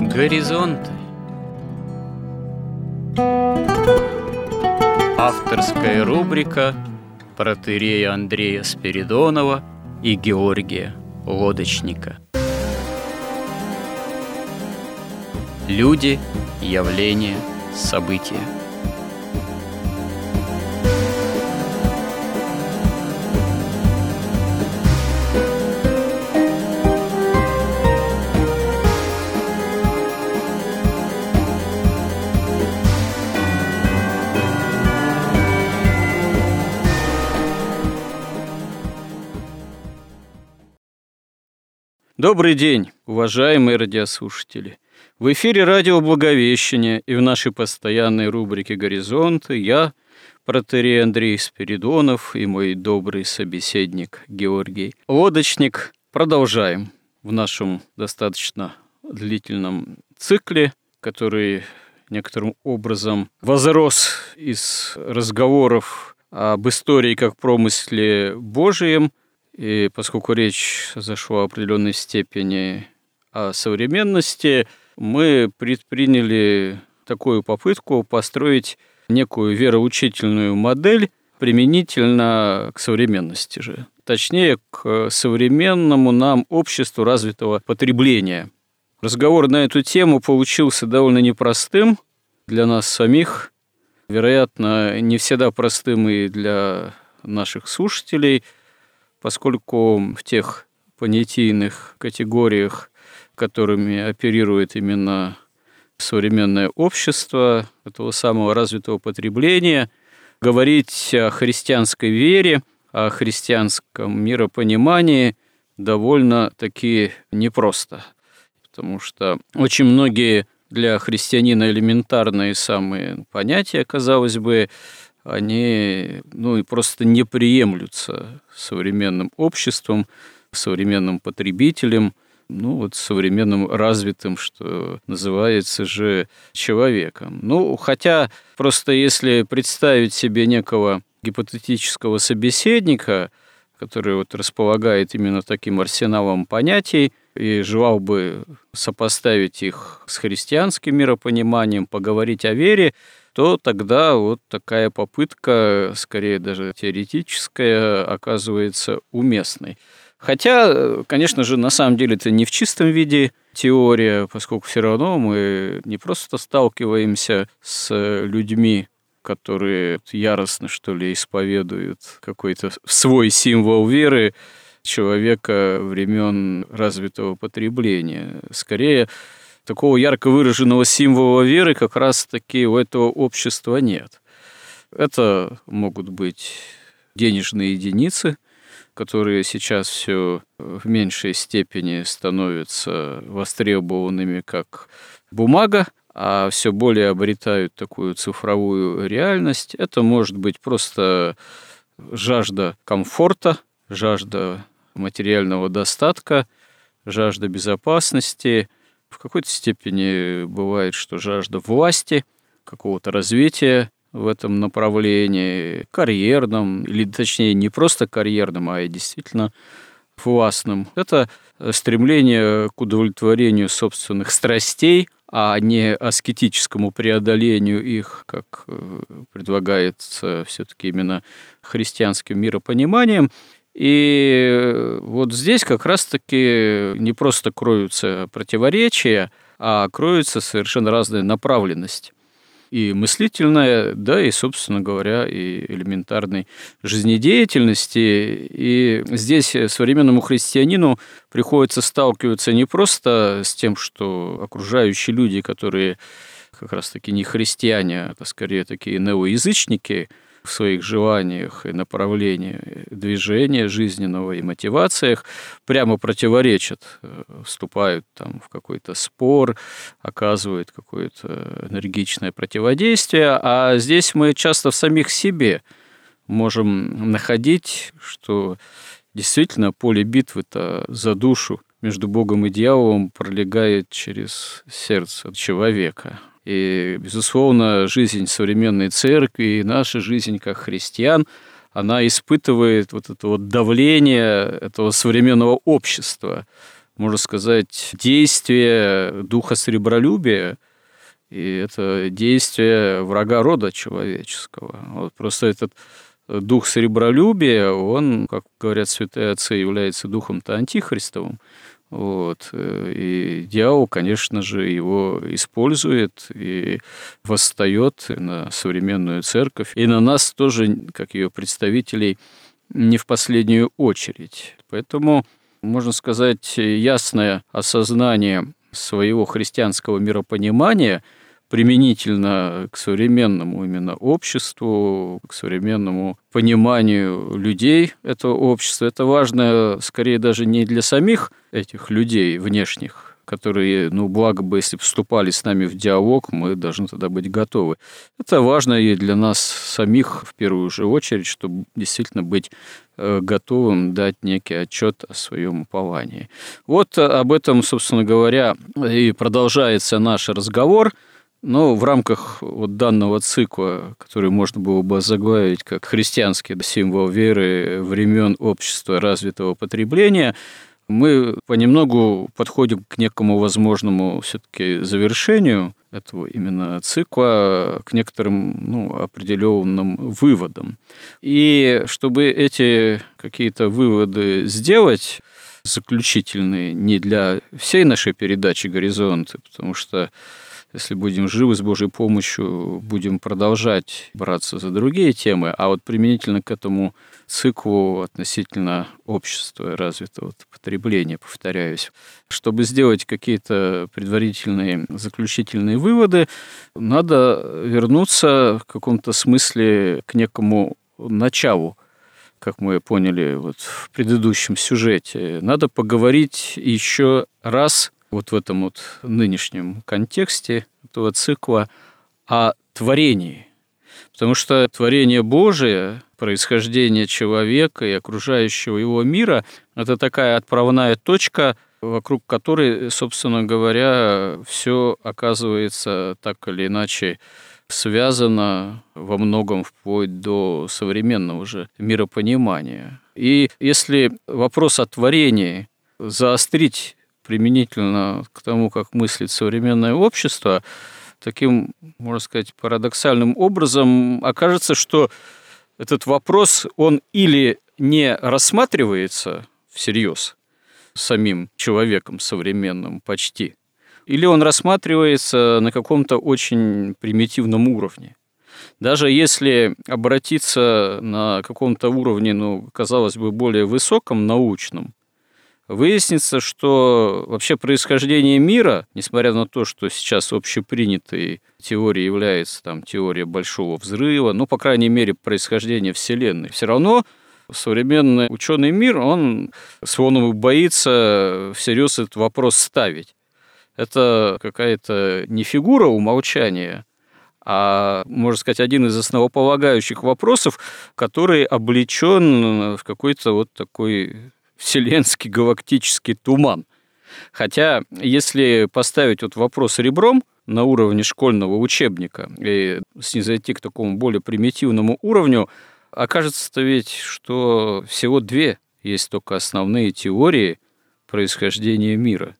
Горизонты. Авторская рубрика протерея Андрея Спиридонова и Георгия Лодочника Люди, явления, события – Добрый день, уважаемые радиослушатели. В эфире радио «Благовещение» и в нашей постоянной рубрике «Горизонты» я, протерей Андрей Спиридонов и мой добрый собеседник Георгий Лодочник. Продолжаем в нашем достаточно длительном цикле, который некоторым образом возрос из разговоров об истории как промысле Божием – и поскольку речь зашла в определенной степени о современности, мы предприняли такую попытку построить некую вероучительную модель применительно к современности же. Точнее, к современному нам обществу развитого потребления. Разговор на эту тему получился довольно непростым для нас самих, вероятно, не всегда простым и для наших слушателей – поскольку в тех понятийных категориях, которыми оперирует именно современное общество этого самого развитого потребления, говорить о христианской вере, о христианском миропонимании довольно-таки непросто, потому что очень многие для христианина элементарные самые понятия, казалось бы, они ну, и просто не приемлются современным обществом, современным потребителем, ну вот современным развитым, что называется же человеком. Ну, хотя просто если представить себе некого гипотетического собеседника, который вот располагает именно таким арсеналом понятий и желал бы сопоставить их с христианским миропониманием, поговорить о вере, то тогда вот такая попытка, скорее даже теоретическая, оказывается уместной. Хотя, конечно же, на самом деле это не в чистом виде теория, поскольку все равно мы не просто сталкиваемся с людьми, которые яростно, что ли, исповедуют какой-то свой символ веры человека времен развитого потребления. Скорее, такого ярко выраженного символа веры как раз-таки у этого общества нет. Это могут быть денежные единицы, которые сейчас все в меньшей степени становятся востребованными как бумага, а все более обретают такую цифровую реальность. Это может быть просто жажда комфорта, жажда материального достатка, жажда безопасности – в какой-то степени бывает, что жажда власти, какого-то развития в этом направлении, карьерном, или точнее не просто карьерном, а и действительно властным. Это стремление к удовлетворению собственных страстей, а не аскетическому преодолению их, как э, предлагается все-таки именно христианским миропониманием. И вот здесь как раз-таки не просто кроются противоречия, а кроются совершенно разные направленности. И мыслительная, да, и, собственно говоря, и элементарной жизнедеятельности. И здесь современному христианину приходится сталкиваться не просто с тем, что окружающие люди, которые как раз-таки не христиане, а скорее такие неоязычники – в своих желаниях и направлениях движения жизненного и мотивациях прямо противоречат, э, вступают там в какой-то спор, оказывают какое-то энергичное противодействие, а здесь мы часто в самих себе можем находить, что действительно поле битвы-то за душу между Богом и дьяволом пролегает через сердце человека. И, безусловно, жизнь современной церкви и наша жизнь как христиан, она испытывает вот это вот давление этого современного общества можно сказать, действие духа сребролюбия, и это действие врага рода человеческого. Вот просто этот дух сребролюбия, он, как говорят святые отцы, является духом-то антихристовым. Вот. И дьявол, конечно же, его использует и восстает на современную церковь, и на нас тоже, как ее представителей, не в последнюю очередь. Поэтому, можно сказать, ясное осознание своего христианского миропонимания – применительно к современному именно обществу, к современному пониманию людей этого общества. Это важно скорее даже не для самих этих людей внешних, которые, ну, благо бы, если вступали с нами в диалог, мы должны тогда быть готовы. Это важно и для нас самих в первую же очередь, чтобы действительно быть э, готовым дать некий отчет о своем уповании. Вот об этом, собственно говоря, и продолжается наш разговор – но в рамках вот данного цикла, который можно было бы заглавить как христианский символ веры времен общества развитого потребления, мы понемногу подходим к некому возможному все-таки завершению этого именно цикла, к некоторым ну, определенным выводам. И чтобы эти какие-то выводы сделать, заключительные не для всей нашей передачи «Горизонты», потому что если будем живы с Божьей помощью, будем продолжать браться за другие темы, а вот применительно к этому циклу относительно общества развитого потребления, повторяюсь, чтобы сделать какие-то предварительные заключительные выводы, надо вернуться в каком-то смысле к некому началу как мы поняли вот в предыдущем сюжете, надо поговорить еще раз вот в этом вот нынешнем контексте этого цикла о творении. Потому что творение Божие, происхождение человека и окружающего его мира – это такая отправная точка, вокруг которой, собственно говоря, все оказывается так или иначе связано во многом вплоть до современного же миропонимания. И если вопрос о творении заострить применительно к тому, как мыслит современное общество, таким, можно сказать, парадоксальным образом окажется, что этот вопрос, он или не рассматривается всерьез самим человеком современным почти, или он рассматривается на каком-то очень примитивном уровне. Даже если обратиться на каком-то уровне, ну, казалось бы, более высоком, научном, выяснится, что вообще происхождение мира, несмотря на то, что сейчас общепринятой теорией является там, теория большого взрыва, ну, по крайней мере, происхождение Вселенной, все равно современный ученый мир, он словно боится всерьез этот вопрос ставить. Это какая-то не фигура умолчания, а, можно сказать, один из основополагающих вопросов, который облечен в какой-то вот такой вселенский галактический туман. Хотя, если поставить вот вопрос ребром на уровне школьного учебника и снизойти к такому более примитивному уровню, окажется-то ведь, что всего две есть только основные теории происхождения мира.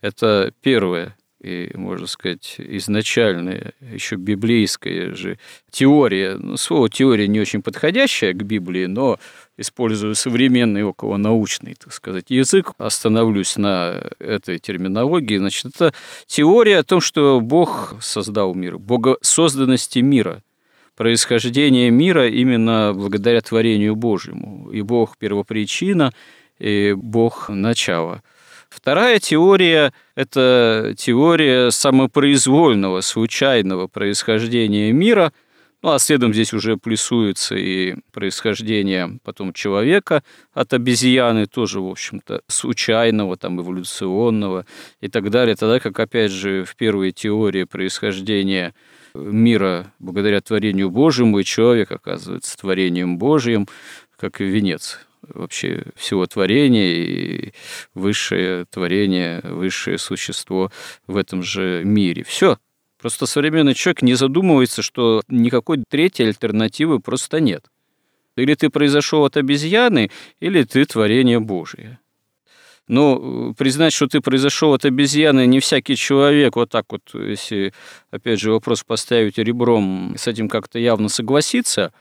Это первое и, можно сказать, изначальная, еще библейская же теория. Ну, слово теория не очень подходящее к Библии, но использую современный околонаучный, так сказать, язык, остановлюсь на этой терминологии. Значит, это теория о том, что Бог создал мир, богосозданности мира, происхождение мира именно благодаря творению Божьему. И Бог первопричина, и Бог начало – Вторая теория – это теория самопроизвольного, случайного происхождения мира, ну, а следом здесь уже плюсуется и происхождение потом человека от обезьяны, тоже, в общем-то, случайного, там, эволюционного и так далее. Тогда как, опять же, в первой теории происхождения мира благодаря творению Божьему, и человек оказывается творением Божьим, как и венец вообще всего творения и высшее творение, высшее существо в этом же мире. Все. Просто современный человек не задумывается, что никакой третьей альтернативы просто нет. Или ты произошел от обезьяны, или ты творение Божие. Но признать, что ты произошел от обезьяны, не всякий человек вот так вот, если, опять же, вопрос поставить ребром, с этим как-то явно согласится,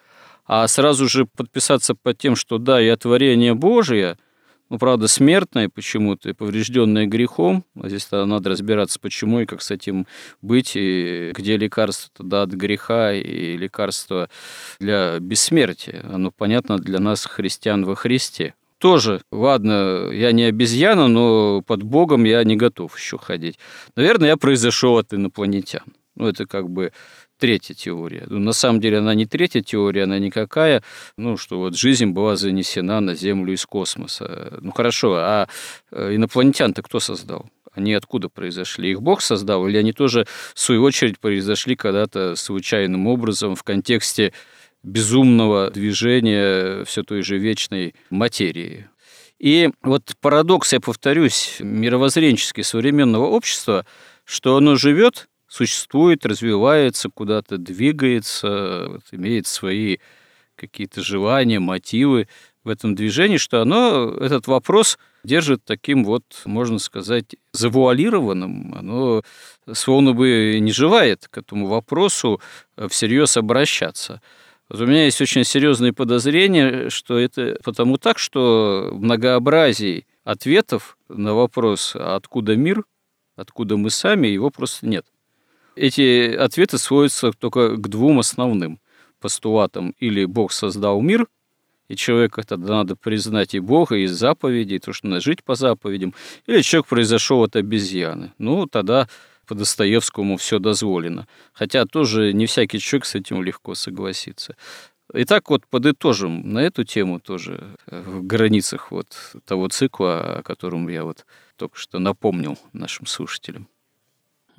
а сразу же подписаться под тем, что да, я творение Божие – ну, правда, смертное почему-то, поврежденное грехом. А здесь надо разбираться, почему и как с этим быть, и где лекарство тогда от греха и лекарство для бессмертия. Оно понятно для нас, христиан во Христе. Тоже, ладно, я не обезьяна, но под Богом я не готов еще ходить. Наверное, я произошел от инопланетян. Ну, это как бы третья теория. Ну, на самом деле она не третья теория, она никакая, ну, что вот жизнь была занесена на Землю из космоса. Ну, хорошо, а э, инопланетян-то кто создал? Они откуда произошли? Их Бог создал? Или они тоже, в свою очередь, произошли когда-то случайным образом в контексте безумного движения все той же вечной материи? И вот парадокс, я повторюсь, мировоззренческий современного общества, что оно живет существует, развивается, куда-то двигается, вот, имеет свои какие-то желания, мотивы в этом движении, что оно этот вопрос держит таким вот, можно сказать, завуалированным. Оно словно бы не желает к этому вопросу всерьез обращаться. Вот у меня есть очень серьезные подозрения, что это потому так, что многообразие ответов на вопрос, откуда мир, откуда мы сами, его просто нет эти ответы сводятся только к двум основным постулатам. Или Бог создал мир, и человека тогда надо признать и Бога, и заповеди, и то, что надо жить по заповедям, или человек произошел от обезьяны. Ну, тогда по Достоевскому все дозволено. Хотя тоже не всякий человек с этим легко согласится. Итак, вот подытожим на эту тему тоже э, в границах вот того цикла, о котором я вот только что напомнил нашим слушателям.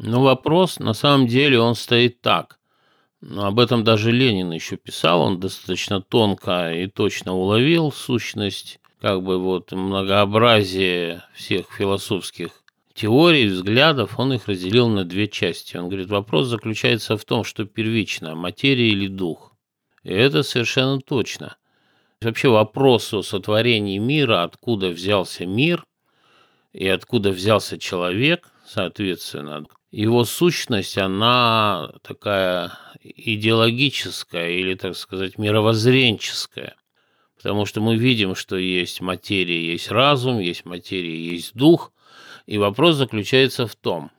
Но вопрос, на самом деле, он стоит так. Но об этом даже Ленин еще писал, он достаточно тонко и точно уловил сущность, как бы вот многообразие всех философских теорий, взглядов, он их разделил на две части. Он говорит, вопрос заключается в том, что первично, материя или дух. И это совершенно точно. Вообще вопрос о сотворении мира, откуда взялся мир и откуда взялся человек, соответственно, его сущность, она такая идеологическая или, так сказать, мировоззренческая. Потому что мы видим, что есть материя, есть разум, есть материя, есть дух. И вопрос заключается в том,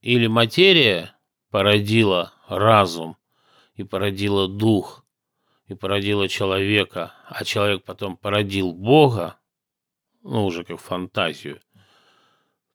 или материя породила разум и породила дух, и породила человека, а человек потом породил Бога, ну, уже как фантазию.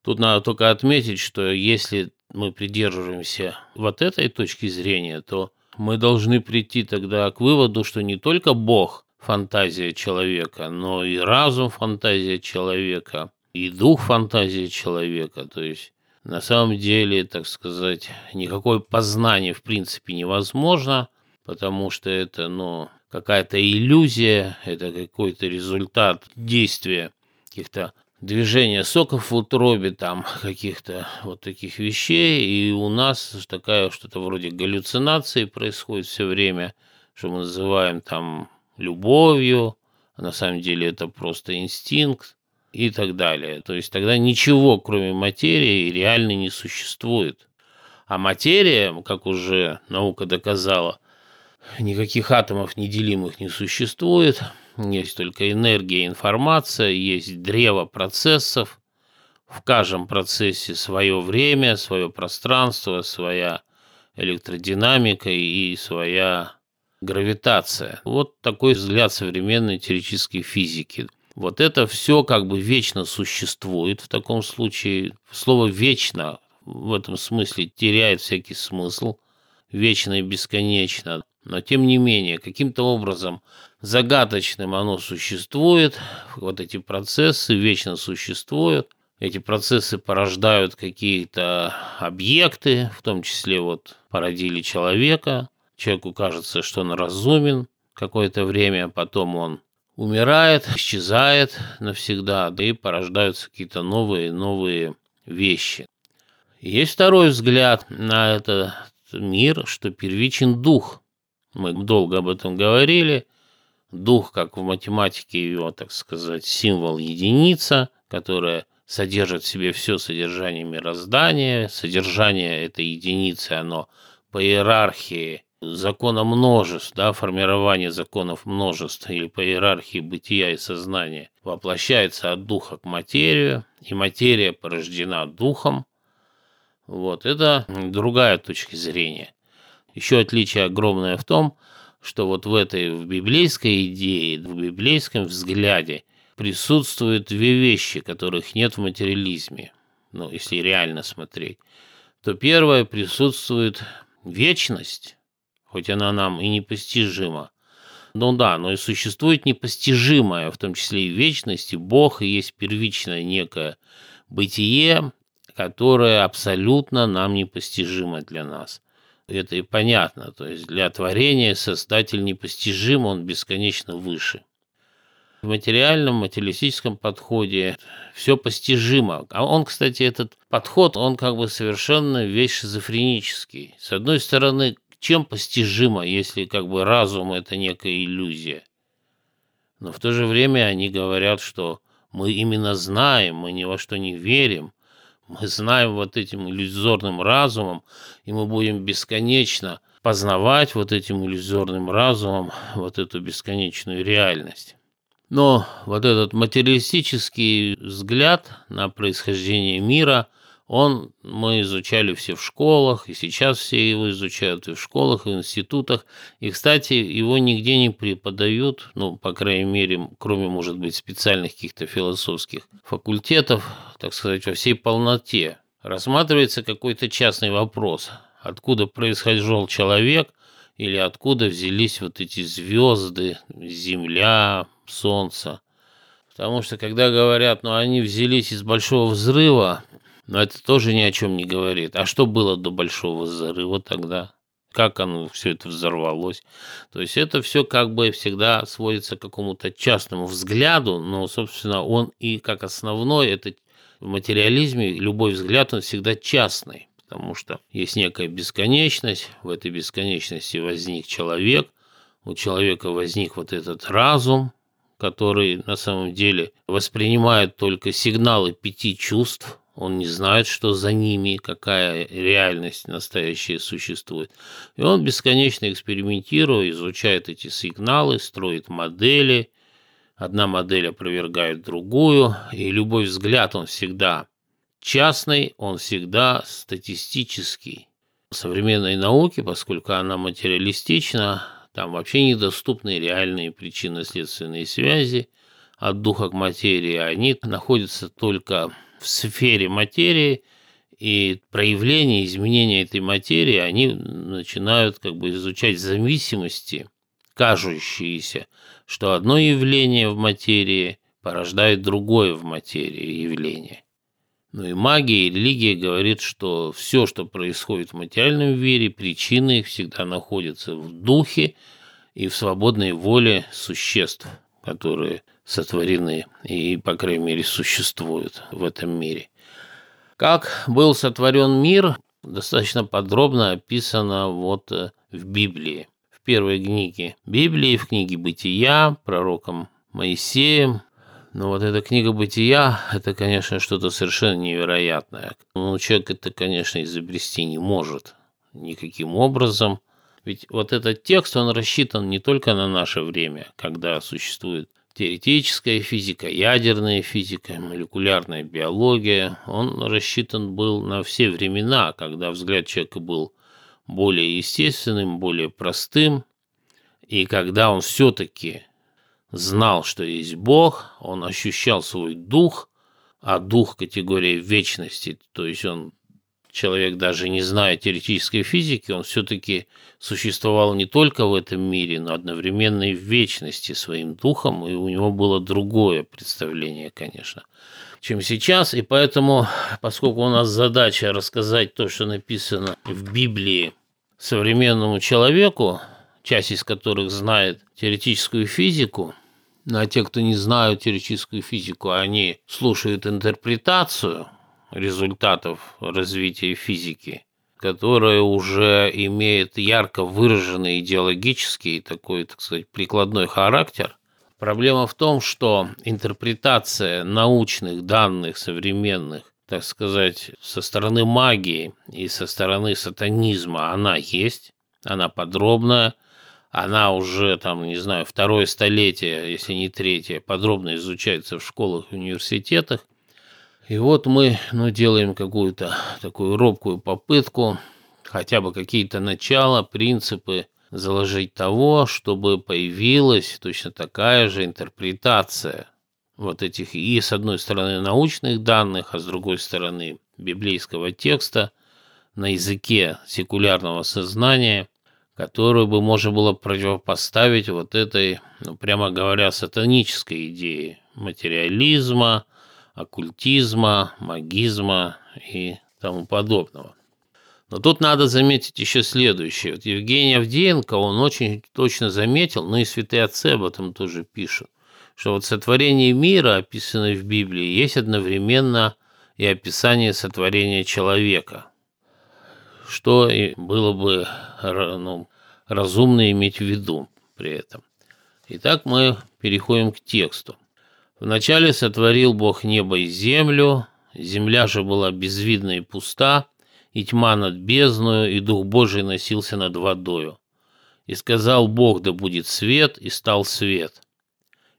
Тут надо только отметить, что если мы придерживаемся вот этой точки зрения, то мы должны прийти тогда к выводу, что не только Бог – фантазия человека, но и разум – фантазия человека, и дух – фантазия человека. То есть на самом деле, так сказать, никакое познание в принципе невозможно, потому что это, ну, какая-то иллюзия, это какой-то результат действия каких-то движение соков в утробе, там каких-то вот таких вещей, и у нас такая что-то вроде галлюцинации происходит все время, что мы называем там любовью, а на самом деле это просто инстинкт и так далее. То есть тогда ничего, кроме материи, реально не существует. А материя, как уже наука доказала, никаких атомов неделимых не существует – есть только энергия, информация, есть древо процессов. В каждом процессе свое время, свое пространство, своя электродинамика и своя гравитация. Вот такой взгляд современной теоретической физики. Вот это все как бы вечно существует в таком случае. Слово «вечно» в этом смысле теряет всякий смысл. Вечно и бесконечно. Но тем не менее, каким-то образом загадочным оно существует, вот эти процессы вечно существуют, эти процессы порождают какие-то объекты, в том числе вот породили человека, человеку кажется, что он разумен какое-то время, а потом он умирает, исчезает навсегда, да и порождаются какие-то новые, новые вещи. Есть второй взгляд на этот мир, что первичен дух. Мы долго об этом говорили – дух, как в математике его, так сказать, символ единица, которая содержит в себе все содержание мироздания. Содержание этой единицы, оно по иерархии закона множеств, да, формирование законов множеств или по иерархии бытия и сознания воплощается от духа к материю, и материя порождена духом. Вот, это другая точка зрения. Еще отличие огромное в том, что вот в этой в библейской идее, в библейском взгляде присутствуют две вещи, которых нет в материализме. Ну, если реально смотреть, то первое присутствует вечность, хоть она нам и непостижима. Ну да, но и существует непостижимое, в том числе и вечность, и Бог, и есть первичное некое бытие, которое абсолютно нам непостижимо для нас. Это и понятно, то есть для творения Создатель непостижим, он бесконечно выше. В материальном, материалистическом подходе все постижимо. А он, кстати, этот подход, он как бы совершенно весь шизофренический. С одной стороны, чем постижимо, если как бы разум – это некая иллюзия? Но в то же время они говорят, что мы именно знаем, мы ни во что не верим, мы знаем вот этим иллюзорным разумом, и мы будем бесконечно познавать вот этим иллюзорным разумом вот эту бесконечную реальность. Но вот этот материалистический взгляд на происхождение мира, он мы изучали все в школах, и сейчас все его изучают и в школах, и в институтах. И, кстати, его нигде не преподают, ну, по крайней мере, кроме, может быть, специальных каких-то философских факультетов, так сказать, во всей полноте. Рассматривается какой-то частный вопрос, откуда происходил человек, или откуда взялись вот эти звезды, Земля, Солнце. Потому что когда говорят, ну они взялись из большого взрыва, но это тоже ни о чем не говорит. А что было до большого взрыва тогда? Как оно все это взорвалось? То есть это все как бы всегда сводится к какому-то частному взгляду, но, собственно, он и как основной, это в материализме любой взгляд, он всегда частный, потому что есть некая бесконечность, в этой бесконечности возник человек, у человека возник вот этот разум, который на самом деле воспринимает только сигналы пяти чувств, он не знает, что за ними, какая реальность настоящая существует. И он бесконечно экспериментируя, изучает эти сигналы, строит модели. Одна модель опровергает другую, и любой взгляд, он всегда частный, он всегда статистический. В современной науке, поскольку она материалистична, там вообще недоступны реальные причинно-следственные связи от духа к материи. Они находятся только в сфере материи, и проявления, изменения этой материи, они начинают как бы изучать зависимости, кажущиеся, что одно явление в материи порождает другое в материи явление. Ну и магия и религия говорит, что все, что происходит в материальном мире, причины их всегда находятся в духе и в свободной воле существ, которые сотворены и, по крайней мере, существуют в этом мире. Как был сотворен мир, достаточно подробно описано вот э, в Библии. В первой книге Библии, в книге «Бытия» пророком Моисеем но вот эта книга «Бытия» – это, конечно, что-то совершенно невероятное. Ну, человек это, конечно, изобрести не может никаким образом. Ведь вот этот текст, он рассчитан не только на наше время, когда существует теоретическая физика, ядерная физика, молекулярная биология. Он рассчитан был на все времена, когда взгляд человека был более естественным, более простым, и когда он все-таки знал, что есть Бог, он ощущал свой дух, а дух категория вечности, то есть он человек, даже не зная теоретической физики, он все-таки существовал не только в этом мире, но одновременно и в вечности своим духом, и у него было другое представление, конечно, чем сейчас. И поэтому, поскольку у нас задача рассказать то, что написано в Библии современному человеку, часть из которых знает теоретическую физику, ну, а те, кто не знают теоретическую физику, они слушают интерпретацию результатов развития физики, которое уже имеет ярко выраженный идеологический такой, так сказать, прикладной характер. Проблема в том, что интерпретация научных данных современных, так сказать, со стороны магии и со стороны сатанизма, она есть, она подробная, она уже, там, не знаю, второе столетие, если не третье, подробно изучается в школах и университетах. И вот мы ну, делаем какую-то такую робкую попытку, хотя бы какие-то начала, принципы заложить того, чтобы появилась точно такая же интерпретация вот этих и с одной стороны научных данных, а с другой стороны библейского текста на языке секулярного сознания, которую бы можно было противопоставить вот этой, ну, прямо говоря, сатанической идее материализма, оккультизма, магизма и тому подобного. Но тут надо заметить еще следующее. Вот Евгений Авдеенко, он очень точно заметил, ну и святые отцы об этом тоже пишут, что вот сотворение мира, описанное в Библии, есть одновременно и описание сотворения человека, что и было бы ну, разумно иметь в виду при этом. Итак, мы переходим к тексту. Вначале сотворил Бог небо и землю, земля же была безвидна и пуста, и тьма над бездною, и Дух Божий носился над водою. И сказал Бог, да будет свет, и стал свет.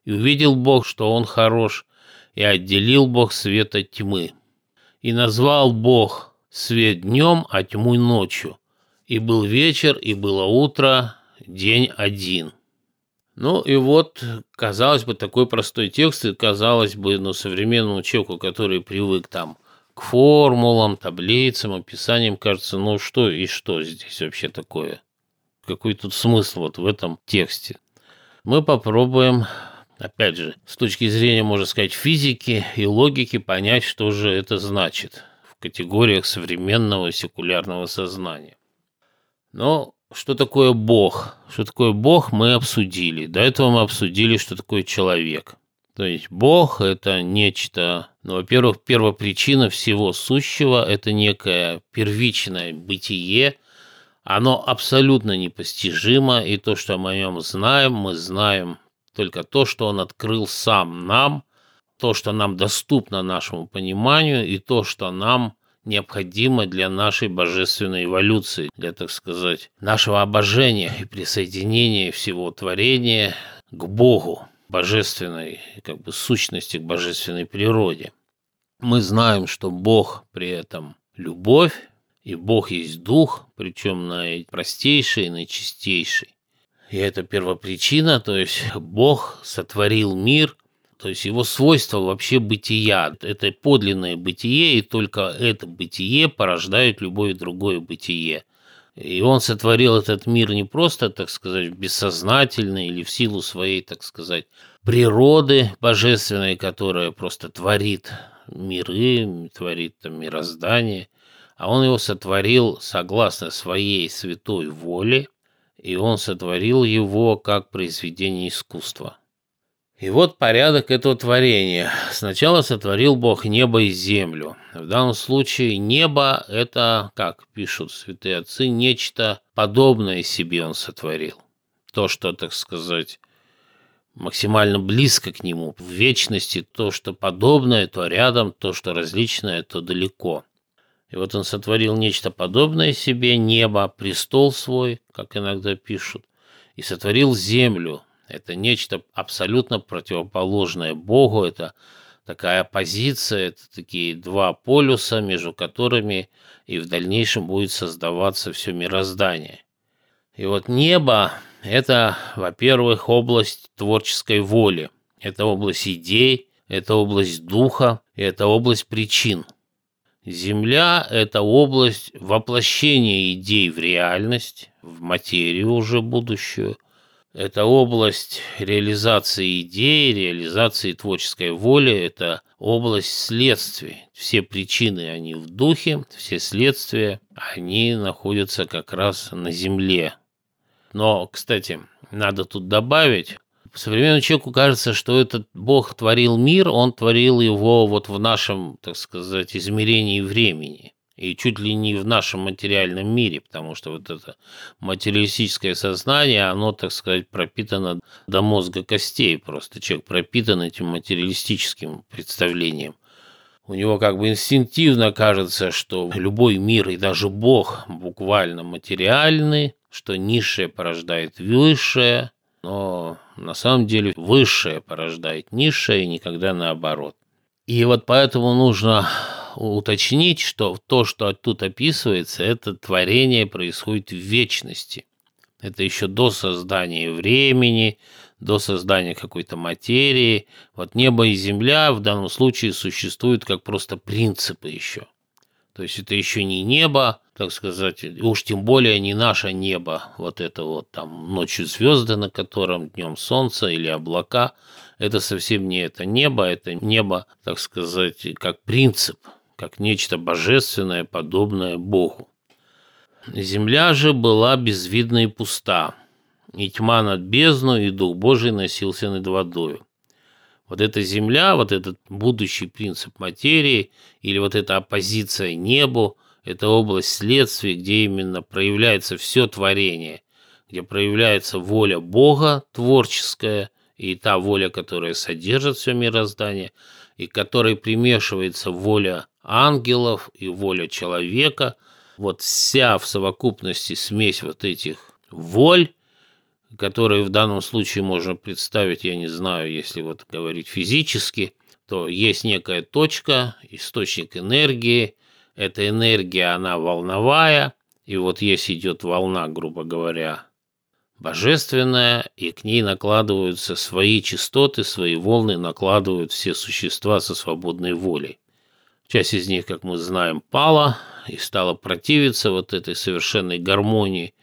И увидел Бог, что он хорош, и отделил Бог свет от тьмы. И назвал Бог свет днем, а тьму ночью. И был вечер, и было утро, день один. Ну и вот, казалось бы, такой простой текст, и казалось бы, ну, современному человеку, который привык там к формулам, таблицам, описаниям, кажется, ну что и что здесь вообще такое? Какой тут смысл вот в этом тексте? Мы попробуем, опять же, с точки зрения, можно сказать, физики и логики понять, что же это значит в категориях современного секулярного сознания. Но что такое Бог? Что такое Бог, мы обсудили. До этого мы обсудили, что такое человек. То есть Бог – это нечто, ну, во-первых, первопричина всего сущего – это некое первичное бытие, оно абсолютно непостижимо, и то, что мы о нем знаем, мы знаем только то, что он открыл сам нам, то, что нам доступно нашему пониманию, и то, что нам необходимо для нашей божественной эволюции, для, так сказать, нашего обожения и присоединения всего творения к Богу, божественной как бы сущности, к божественной природе. Мы знаем, что Бог при этом любовь, и Бог есть Дух, причем наипростейший, наичистейший. И это первопричина, то есть Бог сотворил мир – то есть его свойство вообще бытия. Это подлинное бытие, и только это бытие порождает любое другое бытие. И он сотворил этот мир не просто, так сказать, бессознательно или в силу своей, так сказать, природы божественной, которая просто творит миры, творит там мироздание, а он его сотворил согласно своей святой воле, и он сотворил его как произведение искусства. И вот порядок этого творения. Сначала сотворил Бог небо и землю. В данном случае небо – это, как пишут святые отцы, нечто подобное себе он сотворил. То, что, так сказать, максимально близко к нему, в вечности, то, что подобное, то рядом, то, что различное, то далеко. И вот он сотворил нечто подобное себе, небо, престол свой, как иногда пишут, и сотворил землю, это нечто абсолютно противоположное Богу. Это такая позиция, это такие два полюса, между которыми и в дальнейшем будет создаваться все мироздание. И вот небо – это, во-первых, область творческой воли. Это область идей, это область духа, и это область причин. Земля – это область воплощения идей в реальность, в материю уже будущую – это область реализации идей, реализации творческой воли, это область следствий. Все причины, они в духе, все следствия, они находятся как раз на земле. Но, кстати, надо тут добавить, современному человеку кажется, что этот Бог творил мир, он творил его вот в нашем, так сказать, измерении времени. И чуть ли не в нашем материальном мире, потому что вот это материалистическое сознание, оно, так сказать, пропитано до мозга костей просто. Человек пропитан этим материалистическим представлением. У него как бы инстинктивно кажется, что любой мир и даже Бог буквально материальны, что низшее порождает высшее, но на самом деле высшее порождает низшее и никогда наоборот. И вот поэтому нужно уточнить, что то, что тут описывается, это творение происходит в вечности. Это еще до создания времени, до создания какой-то материи. Вот небо и земля в данном случае существуют как просто принципы еще. То есть это еще не небо, так сказать, уж тем более не наше небо, вот это вот там ночью звезды, на котором днем солнце или облака, это совсем не это небо, это небо, так сказать, как принцип, как нечто божественное, подобное Богу. Земля же была безвидна и пуста, и тьма над бездну, и Дух Божий носился над водою. Вот эта земля, вот этот будущий принцип материи, или вот эта оппозиция небу, это область следствия, где именно проявляется все творение, где проявляется воля Бога творческая, и та воля, которая содержит все мироздание, и к которой примешивается воля ангелов и воля человека. Вот вся в совокупности смесь вот этих воль, которые в данном случае можно представить, я не знаю, если вот говорить физически, то есть некая точка, источник энергии, эта энергия, она волновая, и вот если идет волна, грубо говоря, божественная, и к ней накладываются свои частоты, свои волны накладывают все существа со свободной волей. Часть из них, как мы знаем, пала и стала противиться вот этой совершенной гармонии.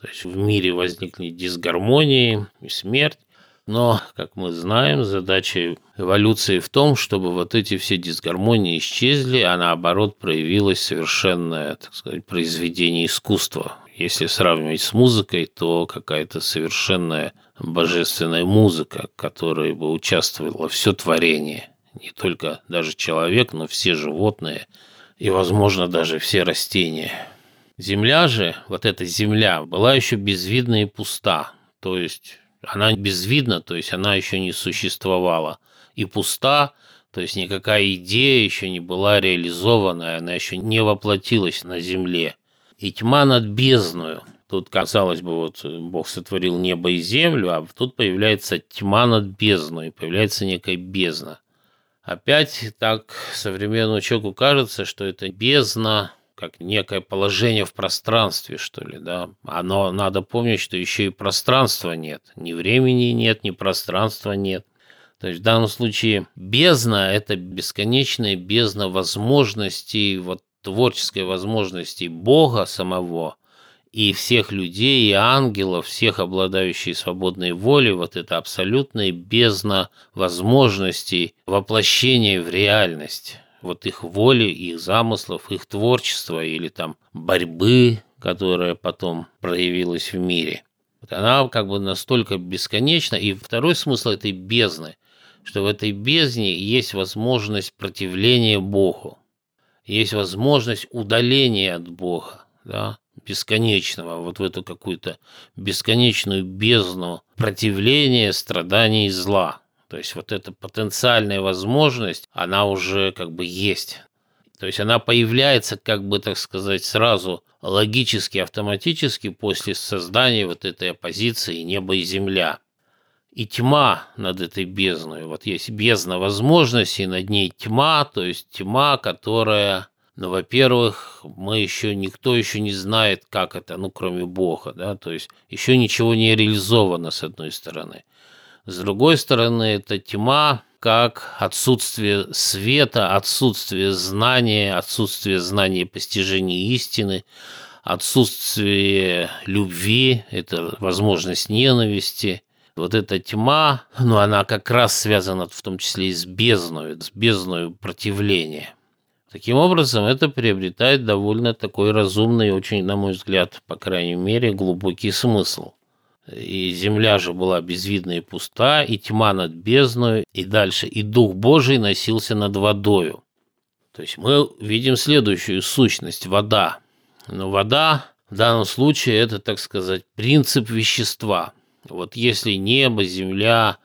То есть в мире возникли дисгармонии и смерть. Но, как мы знаем, задача эволюции в том, чтобы вот эти все дисгармонии исчезли, а наоборот проявилось совершенное, так сказать, произведение искусства. Если сравнивать с музыкой, то какая-то совершенная божественная музыка, которая бы участвовала все творение не только даже человек, но все животные и, возможно, даже все растения. Земля же, вот эта земля, была еще безвидна и пуста, то есть она безвидна, то есть она еще не существовала, и пуста, то есть никакая идея еще не была реализована, она еще не воплотилась на земле. И тьма над бездною. Тут, казалось бы, вот Бог сотворил небо и землю, а тут появляется тьма над бездной, появляется некая бездна. Опять так современному человеку кажется, что это бездна, как некое положение в пространстве, что ли, да. Оно надо помнить, что еще и пространства нет. Ни времени нет, ни пространства нет. То есть в данном случае бездна – это бесконечная бездна возможностей, вот творческой возможности Бога самого и всех людей, и ангелов, всех обладающих свободной волей, вот это абсолютная бездна возможностей воплощения в реальность, вот их воли, их замыслов, их творчества или там борьбы, которая потом проявилась в мире. Вот она как бы настолько бесконечна. И второй смысл этой бездны, что в этой бездне есть возможность противления Богу, есть возможность удаления от Бога, да, бесконечного, вот в эту какую-то бесконечную бездну противления, страданий и зла. То есть вот эта потенциальная возможность, она уже как бы есть. То есть она появляется, как бы так сказать, сразу логически, автоматически после создания вот этой оппозиции неба и земля. И тьма над этой бездной. Вот есть бездна возможностей, над ней тьма, то есть тьма, которая ну, во-первых, мы еще, никто еще не знает, как это, ну, кроме Бога, да, то есть еще ничего не реализовано, с одной стороны. С другой стороны, это тьма, как отсутствие света, отсутствие знания, отсутствие знания постижения истины, отсутствие любви, это возможность ненависти. Вот эта тьма, ну, она как раз связана в том числе и с бездной, с бездной противления. Таким образом, это приобретает довольно такой разумный, очень, на мой взгляд, по крайней мере, глубокий смысл. И земля же была безвидна и пуста, и тьма над бездною, и дальше, и Дух Божий носился над водою. То есть мы видим следующую сущность – вода. Но вода в данном случае это, так сказать, принцип вещества. Вот если небо, земля,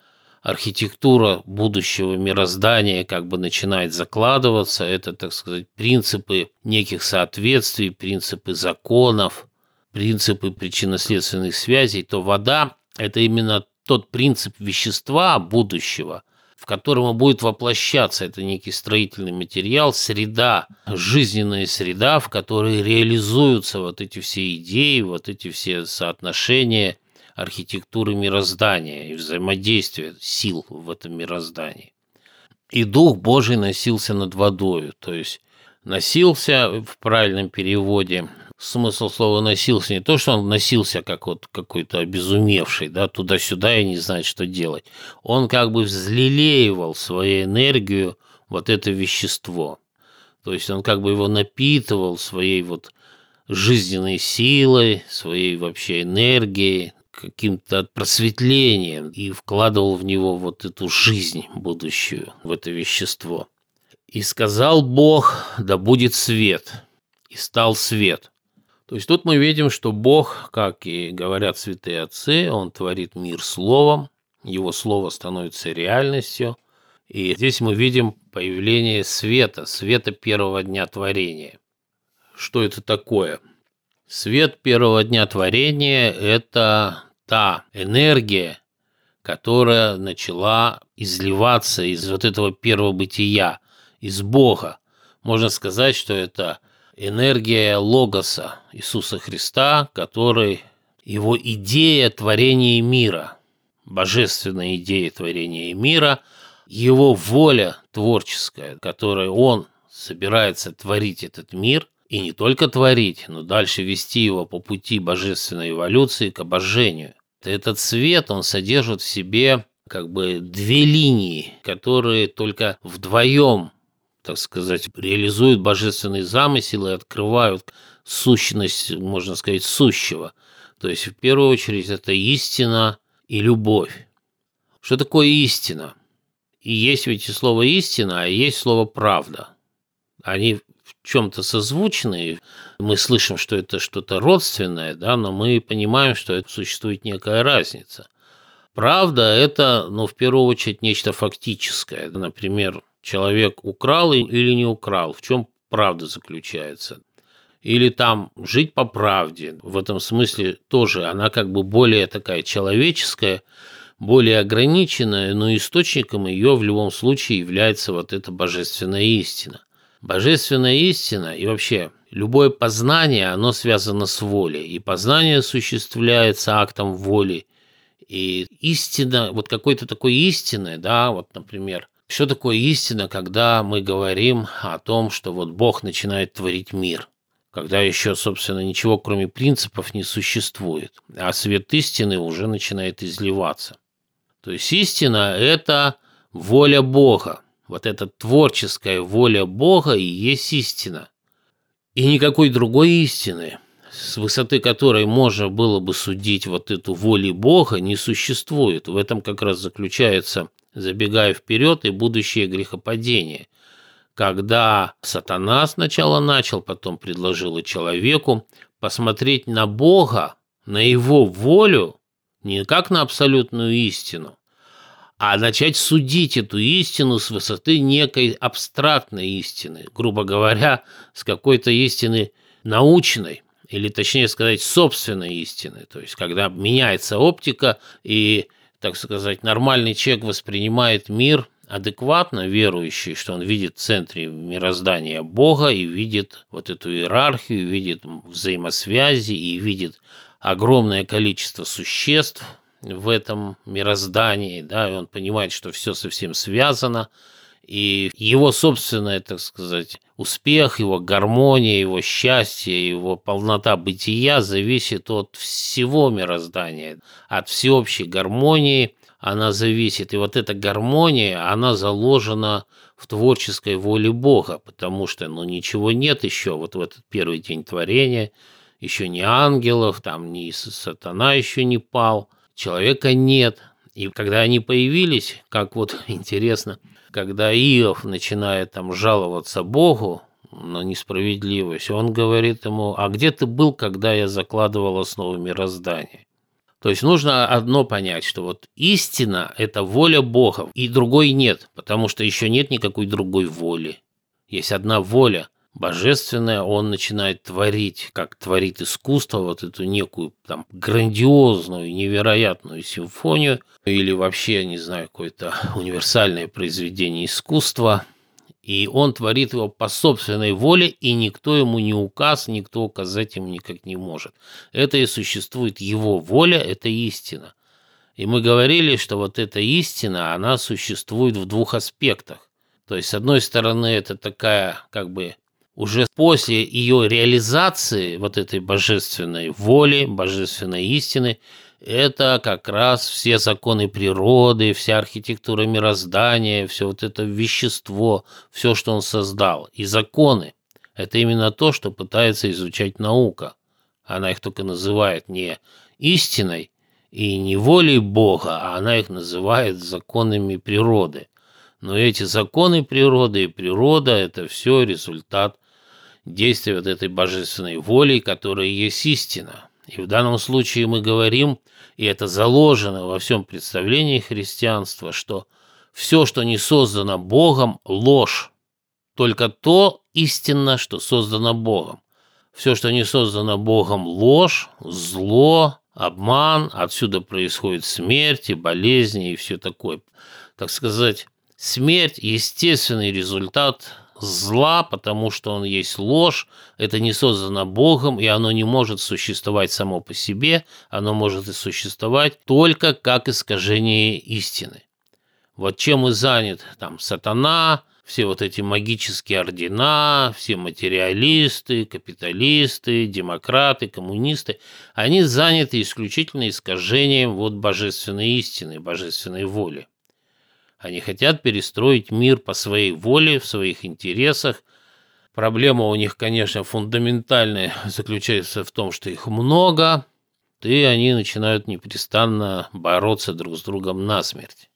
архитектура будущего мироздания как бы начинает закладываться, это, так сказать, принципы неких соответствий, принципы законов, принципы причинно-следственных связей, то вода – это именно тот принцип вещества будущего – в котором будет воплощаться. Это некий строительный материал, среда, жизненная среда, в которой реализуются вот эти все идеи, вот эти все соотношения архитектуры мироздания и взаимодействия сил в этом мироздании. И Дух Божий носился над водою, то есть носился в правильном переводе смысл слова носился не то, что он носился как вот какой-то обезумевший, да, туда-сюда и не знает, что делать. Он как бы взлелеивал свою энергию вот это вещество. То есть он как бы его напитывал своей вот жизненной силой, своей вообще энергией, каким-то просветлением и вкладывал в него вот эту жизнь будущую, в это вещество. «И сказал Бог, да будет свет, и стал свет». То есть тут мы видим, что Бог, как и говорят святые отцы, Он творит мир словом, Его слово становится реальностью. И здесь мы видим появление света, света первого дня творения. Что это такое? Свет первого дня творения – это та энергия, которая начала изливаться из вот этого первого бытия, из Бога. Можно сказать, что это энергия Логоса Иисуса Христа, который его идея творения мира, божественная идея творения мира, его воля творческая, которой он собирается творить этот мир, и не только творить, но дальше вести его по пути божественной эволюции к обожению. Этот свет, он содержит в себе как бы две линии, которые только вдвоем так сказать, реализуют божественный замысел и открывают сущность, можно сказать, сущего. То есть, в первую очередь, это истина и любовь. Что такое истина? И есть ведь и слово истина, а есть слово правда. Они чем-то созвучны, мы слышим, что это что-то родственное, да, но мы понимаем, что это существует некая разница. Правда – это, ну, в первую очередь, нечто фактическое. Например, человек украл или не украл, в чем правда заключается. Или там жить по правде, в этом смысле тоже она как бы более такая человеческая, более ограниченная, но источником ее в любом случае является вот эта божественная истина. Божественная истина и вообще любое познание, оно связано с волей, и познание осуществляется актом воли, и истина, вот какой-то такой истины, да, вот, например, что такое истина, когда мы говорим о том, что вот Бог начинает творить мир? Когда еще, собственно, ничего кроме принципов не существует, а свет истины уже начинает изливаться. То есть истина – это воля Бога. Вот эта творческая воля Бога и есть истина. И никакой другой истины, с высоты которой можно было бы судить вот эту волю Бога, не существует. В этом как раз заключается забегая вперед и будущее грехопадение, когда сатана сначала начал, потом предложил человеку посмотреть на Бога, на его волю, не как на абсолютную истину, а начать судить эту истину с высоты некой абстрактной истины, грубо говоря, с какой-то истины научной, или точнее сказать, собственной истины. То есть, когда меняется оптика и так сказать, нормальный человек воспринимает мир адекватно, верующий, что он видит в центре мироздания Бога и видит вот эту иерархию, видит взаимосвязи и видит огромное количество существ в этом мироздании, да, и он понимает, что все совсем связано, и его собственное, так сказать, успех, его гармония, его счастье, его полнота бытия зависит от всего мироздания, от всеобщей гармонии она зависит. И вот эта гармония, она заложена в творческой воле Бога, потому что ну, ничего нет еще вот в этот первый день творения, еще ни ангелов, там ни сатана еще не пал, человека нет. И когда они появились, как вот интересно – когда Иов начинает там жаловаться Богу на несправедливость, он говорит ему, а где ты был, когда я закладывал основы мироздания? То есть нужно одно понять, что вот истина – это воля Бога, и другой нет, потому что еще нет никакой другой воли. Есть одна воля, божественное, он начинает творить, как творит искусство, вот эту некую там грандиозную, невероятную симфонию или вообще, не знаю, какое-то универсальное произведение искусства. И он творит его по собственной воле, и никто ему не указ, никто указать ему никак не может. Это и существует его воля, это истина. И мы говорили, что вот эта истина, она существует в двух аспектах. То есть, с одной стороны, это такая как бы уже после ее реализации вот этой божественной воли, божественной истины, это как раз все законы природы, вся архитектура мироздания, все вот это вещество, все, что он создал. И законы – это именно то, что пытается изучать наука. Она их только называет не истиной и не волей Бога, а она их называет законами природы. Но эти законы природы и природа – это все результат действия вот этой божественной воли, которая есть истина. И в данном случае мы говорим, и это заложено во всем представлении христианства, что все, что не создано Богом, ложь. Только то истинно, что создано Богом. Все, что не создано Богом, ложь, зло, обман, отсюда происходит смерть и болезни и все такое. Так сказать, смерть – естественный результат зла, потому что он есть ложь, это не создано Богом, и оно не может существовать само по себе, оно может и существовать только как искажение истины. Вот чем и занят там сатана, все вот эти магические ордена, все материалисты, капиталисты, демократы, коммунисты, они заняты исключительно искажением вот божественной истины, божественной воли. Они хотят перестроить мир по своей воле, в своих интересах. Проблема у них, конечно, фундаментальная, заключается в том, что их много, и они начинают непрестанно бороться друг с другом насмерть.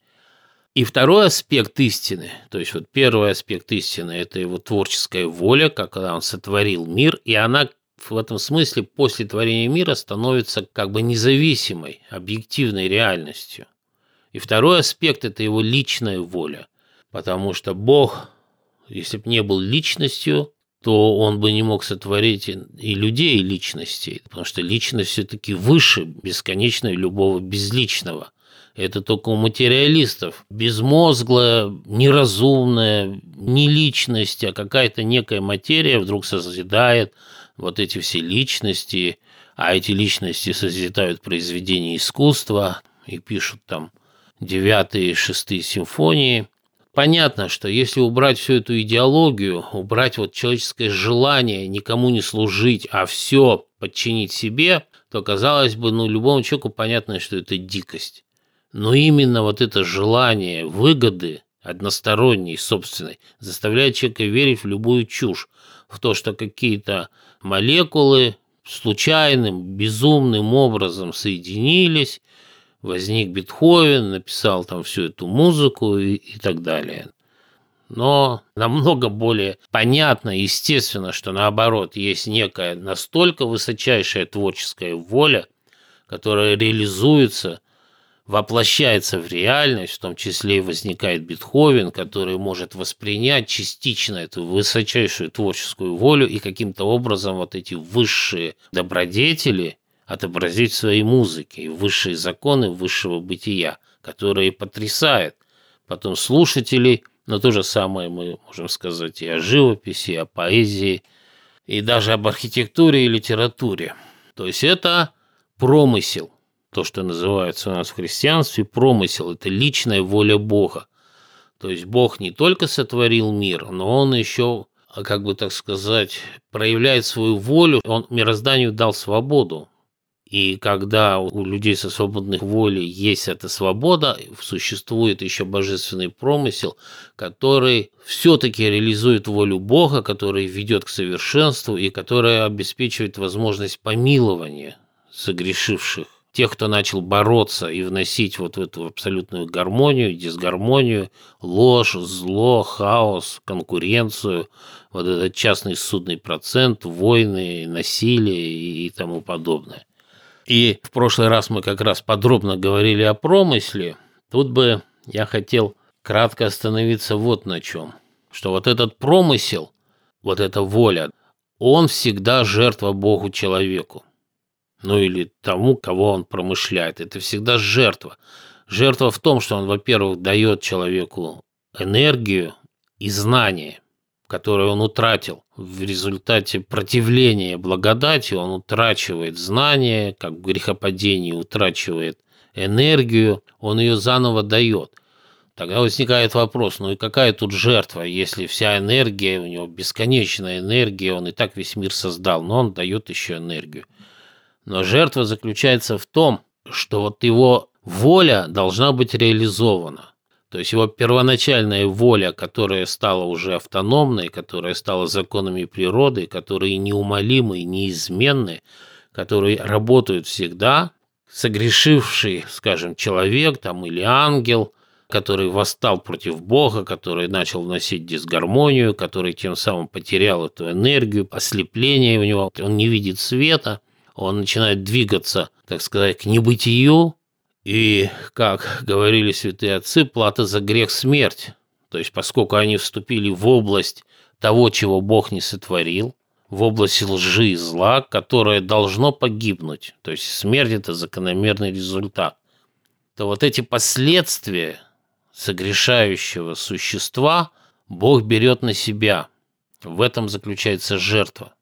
И второй аспект истины, то есть вот первый аспект истины – это его творческая воля, как он сотворил мир, и она в этом смысле после творения мира становится как бы независимой, объективной реальностью – и второй аспект – это его личная воля. Потому что Бог, если бы не был личностью, то он бы не мог сотворить и людей, и личностей. Потому что личность все-таки выше бесконечной любого безличного. Это только у материалистов. Безмозглая, неразумная, не личность, а какая-то некая материя вдруг созидает вот эти все личности, а эти личности созидают произведения искусства и пишут там девятые и шестые симфонии. Понятно, что если убрать всю эту идеологию, убрать вот человеческое желание никому не служить, а все подчинить себе, то, казалось бы, ну, любому человеку понятно, что это дикость. Но именно вот это желание выгоды, односторонней, собственной, заставляет человека верить в любую чушь, в то, что какие-то молекулы случайным, безумным образом соединились, возник Бетховен, написал там всю эту музыку и, и так далее. Но намного более понятно, естественно, что наоборот, есть некая настолько высочайшая творческая воля, которая реализуется, воплощается в реальность, в том числе и возникает Бетховен, который может воспринять частично эту высочайшую творческую волю и каким-то образом вот эти высшие добродетели отобразить в своей музыке высшие законы высшего бытия, которые потрясают потом слушателей, но то же самое мы можем сказать и о живописи, и о поэзии, и даже об архитектуре и литературе. То есть это промысел, то, что называется у нас в христианстве промысел, это личная воля Бога. То есть Бог не только сотворил мир, но Он еще, как бы так сказать, проявляет свою волю, Он мирозданию дал свободу. И когда у людей со свободной волей есть эта свобода, существует еще божественный промысел, который все-таки реализует волю Бога, который ведет к совершенству и который обеспечивает возможность помилования согрешивших тех, кто начал бороться и вносить вот в эту абсолютную гармонию, дисгармонию, ложь, зло, хаос, конкуренцию, вот этот частный судный процент, войны, насилие и тому подобное. И в прошлый раз мы как раз подробно говорили о промысле. Тут бы я хотел кратко остановиться вот на чем. Что вот этот промысел, вот эта воля, он всегда жертва Богу человеку. Ну или тому, кого он промышляет. Это всегда жертва. Жертва в том, что он, во-первых, дает человеку энергию и знание, которое он утратил. В результате противления благодати он утрачивает знание, как в грехопадении утрачивает энергию, он ее заново дает. Тогда возникает вопрос, ну и какая тут жертва, если вся энергия, у него бесконечная энергия, он и так весь мир создал, но он дает еще энергию. Но жертва заключается в том, что вот его воля должна быть реализована. То есть его первоначальная воля, которая стала уже автономной, которая стала законами природы, которые неумолимы, неизменны, которые работают всегда, согрешивший, скажем, человек там или ангел – который восстал против Бога, который начал вносить дисгармонию, который тем самым потерял эту энергию, ослепление у него, он не видит света, он начинает двигаться, так сказать, к небытию, и, как говорили святые отцы, плата за грех – смерть. То есть, поскольку они вступили в область того, чего Бог не сотворил, в область лжи и зла, которое должно погибнуть, то есть смерть – это закономерный результат, то вот эти последствия согрешающего существа Бог берет на себя. В этом заключается жертва.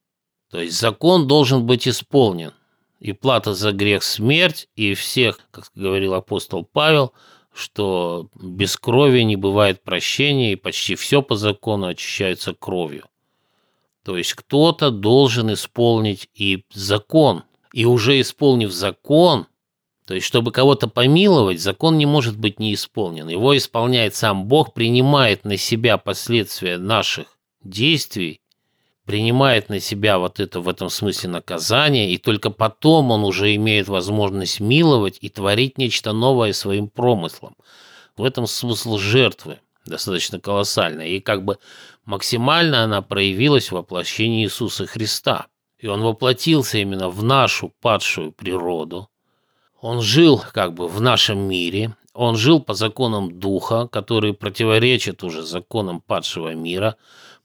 То есть закон должен быть исполнен. И плата за грех – смерть, и всех, как говорил апостол Павел, что без крови не бывает прощения, и почти все по закону очищается кровью. То есть кто-то должен исполнить и закон. И уже исполнив закон – то есть, чтобы кого-то помиловать, закон не может быть не исполнен. Его исполняет сам Бог, принимает на себя последствия наших действий, принимает на себя вот это в этом смысле наказание, и только потом он уже имеет возможность миловать и творить нечто новое своим промыслом. В этом смысл жертвы достаточно колоссальная, и как бы максимально она проявилась в воплощении Иисуса Христа. И он воплотился именно в нашу падшую природу, он жил как бы в нашем мире, он жил по законам духа, которые противоречат уже законам падшего мира,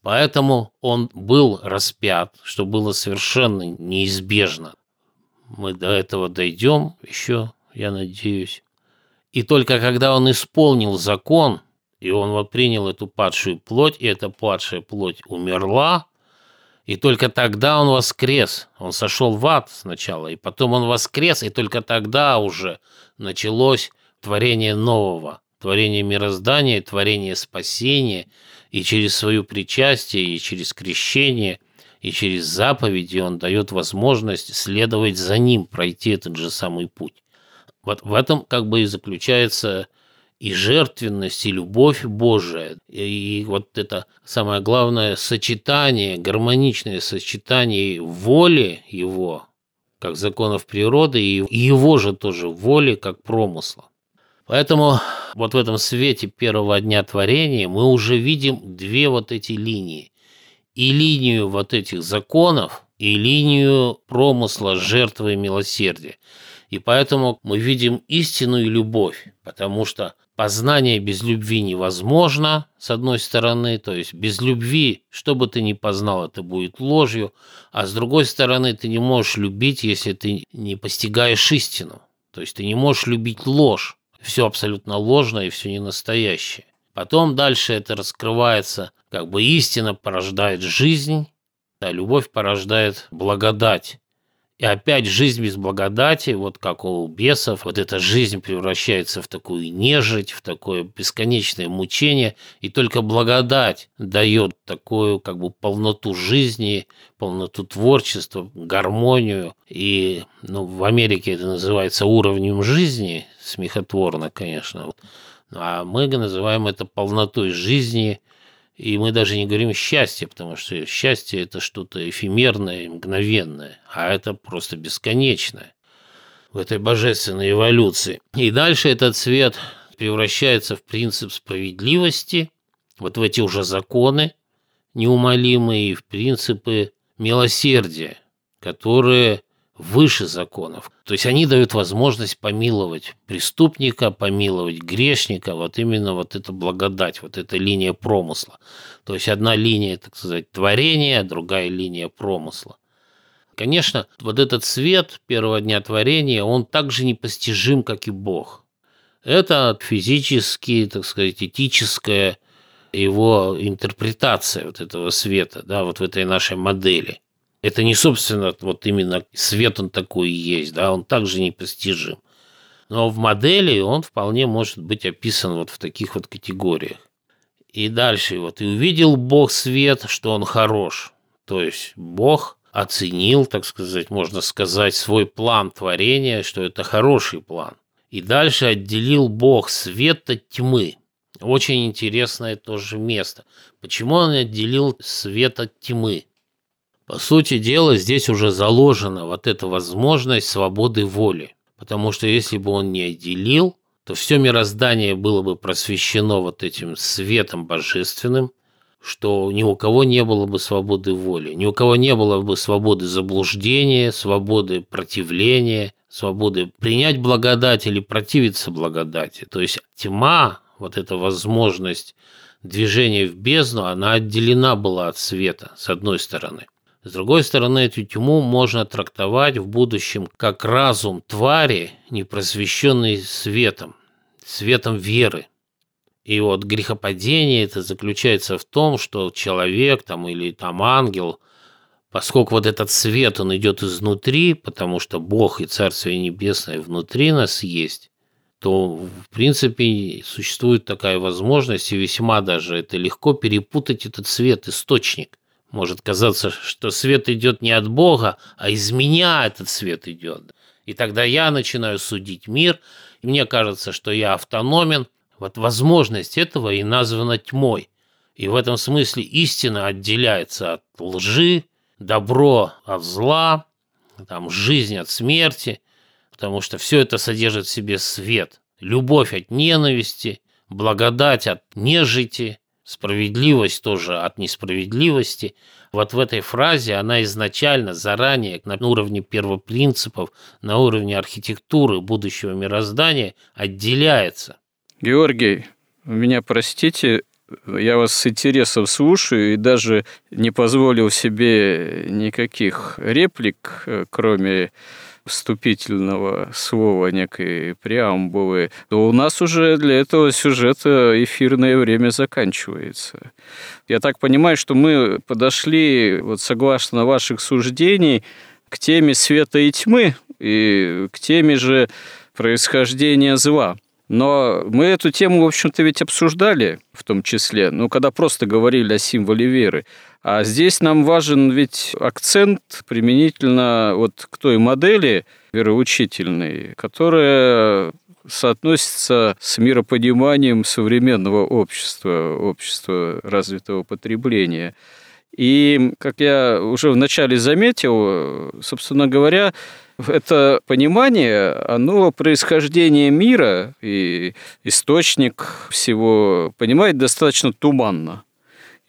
поэтому он был распят, что было совершенно неизбежно. Мы до этого дойдем еще, я надеюсь. И только когда он исполнил закон, и он вот принял эту падшую плоть, и эта падшая плоть умерла, и только тогда он воскрес. Он сошел в ад сначала, и потом он воскрес, и только тогда уже началось творение нового, творение мироздания, творение спасения, и через свою причастие, и через крещение, и через заповеди он дает возможность следовать за ним, пройти этот же самый путь. Вот в этом как бы и заключается и жертвенность, и любовь Божия. И вот это самое главное сочетание, гармоничное сочетание воли Его, как законов природы, и Его же тоже воли, как промысла. Поэтому вот в этом свете первого дня творения мы уже видим две вот эти линии. И линию вот этих законов, и линию промысла, жертвы и милосердия. И поэтому мы видим истинную любовь, потому что Познание без любви невозможно, с одной стороны, то есть без любви, что бы ты ни познал, это будет ложью, а с другой стороны, ты не можешь любить, если ты не постигаешь истину. То есть ты не можешь любить ложь. Все абсолютно ложное и все не настоящее. Потом дальше это раскрывается, как бы истина порождает жизнь, а любовь порождает благодать. И опять жизнь без благодати, вот как у бесов, вот эта жизнь превращается в такую нежить, в такое бесконечное мучение, и только благодать дает такую как бы полноту жизни, полноту творчества, гармонию. И ну, в Америке это называется уровнем жизни, смехотворно, конечно. А мы называем это полнотой жизни – и мы даже не говорим счастье, потому что счастье – это что-то эфемерное, мгновенное, а это просто бесконечное. в этой божественной эволюции. И дальше этот свет превращается в принцип справедливости, вот в эти уже законы неумолимые, в принципы милосердия, которые выше законов. То есть они дают возможность помиловать преступника, помиловать грешника, вот именно вот эта благодать, вот эта линия промысла. То есть одна линия, так сказать, творения, другая линия промысла. Конечно, вот этот свет первого дня творения, он также непостижим, как и Бог. Это физически, так сказать, этическая его интерпретация вот этого света, да, вот в этой нашей модели. Это не, собственно, вот именно свет он такой и есть, да, он также непостижим. Но в модели он вполне может быть описан вот в таких вот категориях. И дальше вот, и увидел Бог свет, что он хорош. То есть Бог оценил, так сказать, можно сказать, свой план творения, что это хороший план. И дальше отделил Бог свет от тьмы. Очень интересное тоже место. Почему он отделил свет от тьмы? По сути дела, здесь уже заложена вот эта возможность свободы воли. Потому что если бы он не отделил, то все мироздание было бы просвещено вот этим светом божественным, что ни у кого не было бы свободы воли, ни у кого не было бы свободы заблуждения, свободы противления, свободы принять благодать или противиться благодати. То есть тьма, вот эта возможность движения в бездну, она отделена была от света, с одной стороны. С другой стороны, эту тьму можно трактовать в будущем как разум твари, не просвещенный светом, светом веры. И вот грехопадение это заключается в том, что человек там или там ангел, поскольку вот этот свет, он идет изнутри, потому что Бог и Царствие Небесное внутри нас есть, то, в принципе, существует такая возможность, и весьма даже это легко перепутать этот свет, источник. Может казаться, что свет идет не от Бога, а из меня этот свет идет. И тогда я начинаю судить мир, и мне кажется, что я автономен. Вот возможность этого и названа тьмой. И в этом смысле истина отделяется от лжи, добро от зла, там, жизнь от смерти, потому что все это содержит в себе свет. Любовь от ненависти, благодать от нежити, Справедливость тоже от несправедливости. Вот в этой фразе она изначально, заранее, на уровне первопринципов, на уровне архитектуры будущего мироздания отделяется. Георгий, меня простите, я вас с интересом слушаю и даже не позволил себе никаких реплик, э, кроме вступительного слова, некой преамбулы, то у нас уже для этого сюжета эфирное время заканчивается. Я так понимаю, что мы подошли, вот согласно ваших суждений, к теме света и тьмы и к теме же происхождения зла. Но мы эту тему, в общем-то, ведь обсуждали в том числе, ну, когда просто говорили о символе веры. А здесь нам важен ведь акцент применительно вот к той модели вероучительной, которая соотносится с миропониманием современного общества, общества развитого потребления. И, как я уже вначале заметил, собственно говоря, это понимание, оно происхождение мира и источник всего понимает достаточно туманно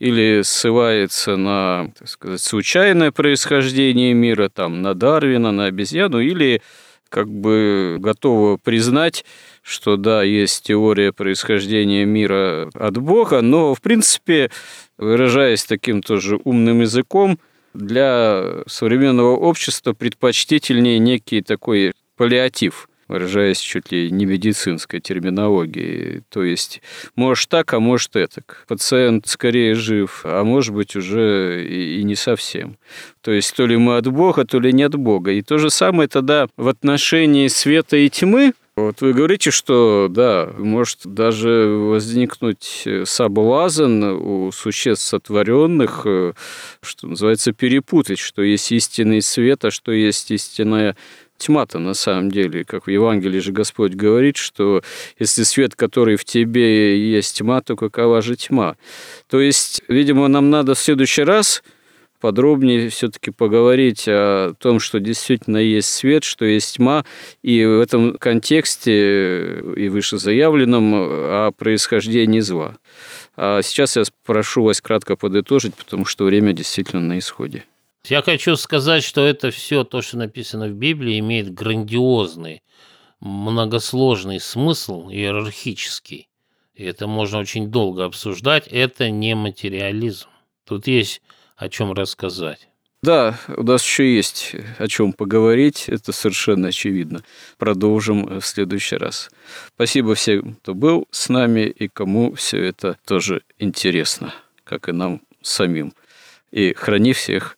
или ссылается на, так сказать, случайное происхождение мира, там, на Дарвина, на обезьяну, или как бы готова признать, что да, есть теория происхождения мира от Бога, но, в принципе, выражаясь таким тоже умным языком, для современного общества предпочтительнее некий такой паллиатив – выражаясь чуть ли не медицинской терминологией. То есть, может так, а может это. Пациент скорее жив, а может быть уже и, и не совсем. То есть, то ли мы от Бога, то ли не от Бога. И то же самое тогда в отношении света и тьмы, вот вы говорите, что, да, может даже возникнуть соблазн у существ сотворенных, э, что называется, перепутать, что есть истинный свет, а что есть истинная тьма-то на самом деле, как в Евангелии же Господь говорит, что если свет, который в тебе есть тьма, то какова же тьма? То есть, видимо, нам надо в следующий раз подробнее все-таки поговорить о том, что действительно есть свет, что есть тьма, и в этом контексте и выше заявленном о происхождении зла. А сейчас я прошу вас кратко подытожить, потому что время действительно на исходе. Я хочу сказать, что это все то, что написано в Библии, имеет грандиозный, многосложный смысл, иерархический. И это можно очень долго обсуждать. Это не материализм. Тут есть о чем рассказать. Да, у нас еще есть о чем поговорить, это совершенно очевидно. Продолжим в следующий раз. Спасибо всем, кто был с нами и кому все это тоже интересно, как и нам самим. И храни всех